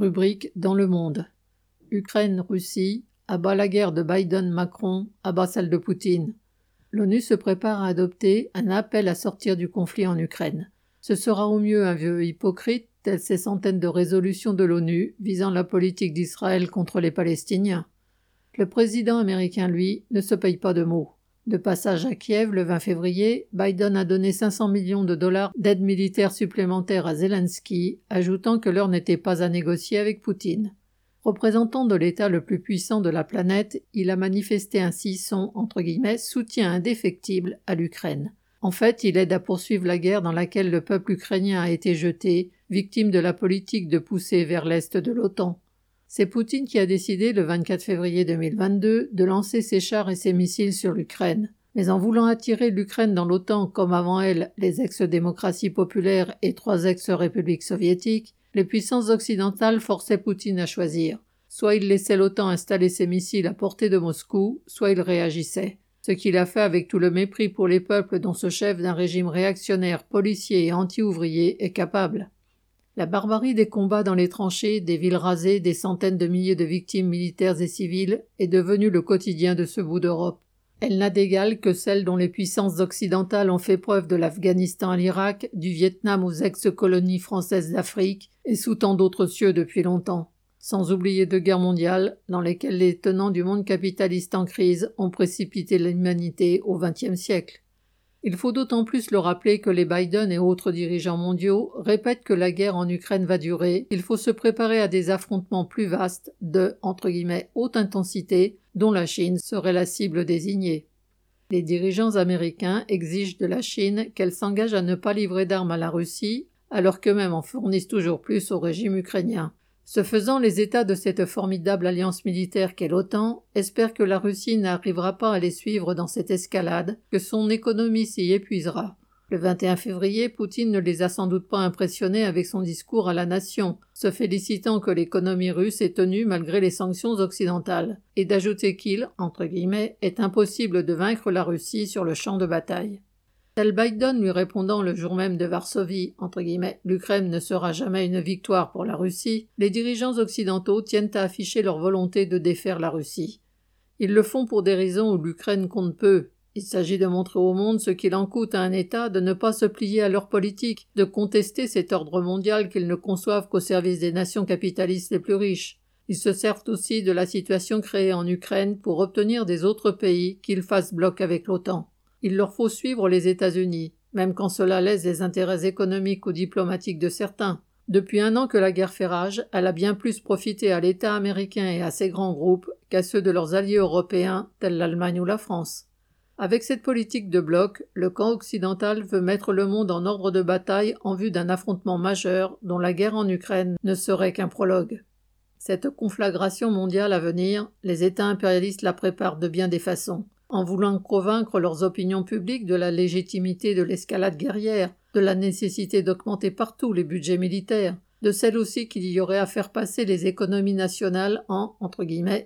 Rubrique dans le monde. Ukraine-Russie, abat la guerre de Biden-Macron, abat celle de Poutine. L'ONU se prépare à adopter un appel à sortir du conflit en Ukraine. Ce sera au mieux un vieux hypocrite, tel ces centaines de résolutions de l'ONU visant la politique d'Israël contre les Palestiniens. Le président américain, lui, ne se paye pas de mots. De passage à Kiev le 20 février, Biden a donné 500 millions de dollars d'aide militaire supplémentaire à Zelensky, ajoutant que l'heure n'était pas à négocier avec Poutine. Représentant de l'État le plus puissant de la planète, il a manifesté ainsi son soutien indéfectible à l'Ukraine. En fait, il aide à poursuivre la guerre dans laquelle le peuple ukrainien a été jeté, victime de la politique de pousser vers l'est de l'OTAN. C'est Poutine qui a décidé le 24 février 2022 de lancer ses chars et ses missiles sur l'Ukraine. Mais en voulant attirer l'Ukraine dans l'OTAN comme avant elle les ex-démocraties populaires et trois ex-républiques soviétiques, les puissances occidentales forçaient Poutine à choisir. Soit il laissait l'OTAN installer ses missiles à portée de Moscou, soit il réagissait. Ce qu'il a fait avec tout le mépris pour les peuples dont ce chef d'un régime réactionnaire, policier et anti-ouvrier est capable. La barbarie des combats dans les tranchées, des villes rasées, des centaines de milliers de victimes militaires et civiles est devenue le quotidien de ce bout d'Europe. Elle n'a d'égal que celle dont les puissances occidentales ont fait preuve de l'Afghanistan à l'Irak, du Vietnam aux ex-colonies françaises d'Afrique et sous tant d'autres cieux depuis longtemps. Sans oublier deux guerres mondiales, dans lesquelles les tenants du monde capitaliste en crise ont précipité l'humanité au XXe siècle. Il faut d'autant plus le rappeler que les Biden et autres dirigeants mondiaux répètent que la guerre en Ukraine va durer, il faut se préparer à des affrontements plus vastes de entre guillemets haute intensité dont la Chine serait la cible désignée. Les dirigeants américains exigent de la Chine qu'elle s'engage à ne pas livrer d'armes à la Russie, alors qu'eux-mêmes en fournissent toujours plus au régime ukrainien. Ce faisant, les États de cette formidable alliance militaire qu'est l'OTAN espèrent que la Russie n'arrivera pas à les suivre dans cette escalade, que son économie s'y épuisera. Le 21 février, Poutine ne les a sans doute pas impressionnés avec son discours à la nation, se félicitant que l'économie russe est tenue malgré les sanctions occidentales, et d'ajouter qu'il, entre guillemets, est impossible de vaincre la Russie sur le champ de bataille. Biden lui répondant le jour même de Varsovie, entre guillemets, l'Ukraine ne sera jamais une victoire pour la Russie, les dirigeants occidentaux tiennent à afficher leur volonté de défaire la Russie. Ils le font pour des raisons où l'Ukraine compte peu. Il s'agit de montrer au monde ce qu'il en coûte à un État de ne pas se plier à leur politique, de contester cet ordre mondial qu'ils ne conçoivent qu'au service des nations capitalistes les plus riches. Ils se servent aussi de la situation créée en Ukraine pour obtenir des autres pays qu'ils fassent bloc avec l'OTAN. Il leur faut suivre les États-Unis, même quand cela laisse les intérêts économiques ou diplomatiques de certains. Depuis un an que la guerre fait rage, elle a bien plus profité à l'État américain et à ses grands groupes qu'à ceux de leurs alliés européens, tels l'Allemagne ou la France. Avec cette politique de bloc, le camp occidental veut mettre le monde en ordre de bataille en vue d'un affrontement majeur dont la guerre en Ukraine ne serait qu'un prologue. Cette conflagration mondiale à venir, les États impérialistes la préparent de bien des façons en voulant convaincre leurs opinions publiques de la légitimité de l'escalade guerrière, de la nécessité d'augmenter partout les budgets militaires, de celle aussi qu'il y aurait à faire passer les économies nationales en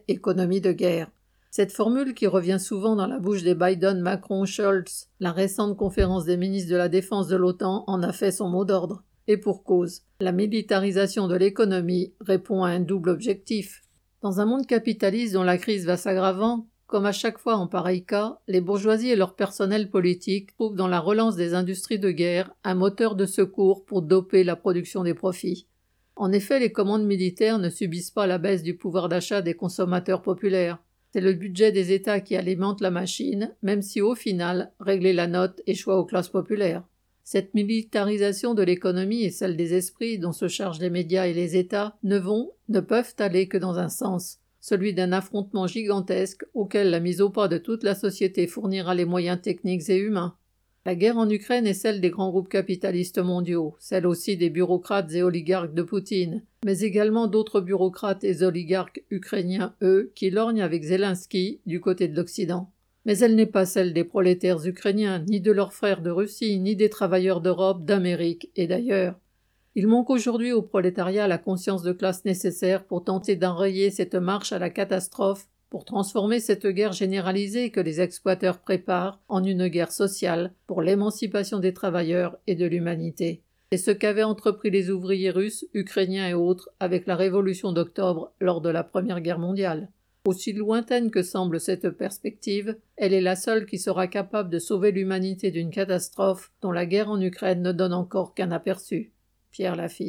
économie de guerre. Cette formule qui revient souvent dans la bouche des Biden, Macron, Scholz, la récente conférence des ministres de la Défense de l'OTAN en a fait son mot d'ordre. Et pour cause, la militarisation de l'économie répond à un double objectif. Dans un monde capitaliste dont la crise va s'aggravant, comme à chaque fois en pareil cas, les bourgeoisies et leur personnel politique trouvent dans la relance des industries de guerre un moteur de secours pour doper la production des profits. En effet, les commandes militaires ne subissent pas la baisse du pouvoir d'achat des consommateurs populaires. C'est le budget des États qui alimente la machine, même si au final, régler la note échoue aux classes populaires. Cette militarisation de l'économie et celle des esprits dont se chargent les médias et les États ne vont, ne peuvent aller que dans un sens, celui d'un affrontement gigantesque auquel la mise au pas de toute la société fournira les moyens techniques et humains. La guerre en Ukraine est celle des grands groupes capitalistes mondiaux, celle aussi des bureaucrates et oligarques de Poutine, mais également d'autres bureaucrates et oligarques ukrainiens, eux, qui lorgnent avec Zelensky du côté de l'Occident. Mais elle n'est pas celle des prolétaires ukrainiens, ni de leurs frères de Russie, ni des travailleurs d'Europe, d'Amérique et d'ailleurs. Il manque aujourd'hui au prolétariat la conscience de classe nécessaire pour tenter d'enrayer cette marche à la catastrophe, pour transformer cette guerre généralisée que les exploiteurs préparent en une guerre sociale pour l'émancipation des travailleurs et de l'humanité. et ce qu'avaient entrepris les ouvriers russes, ukrainiens et autres avec la révolution d'octobre lors de la Première Guerre mondiale. Aussi lointaine que semble cette perspective, elle est la seule qui sera capable de sauver l'humanité d'une catastrophe dont la guerre en Ukraine ne donne encore qu'un aperçu. Pierre Lafitte.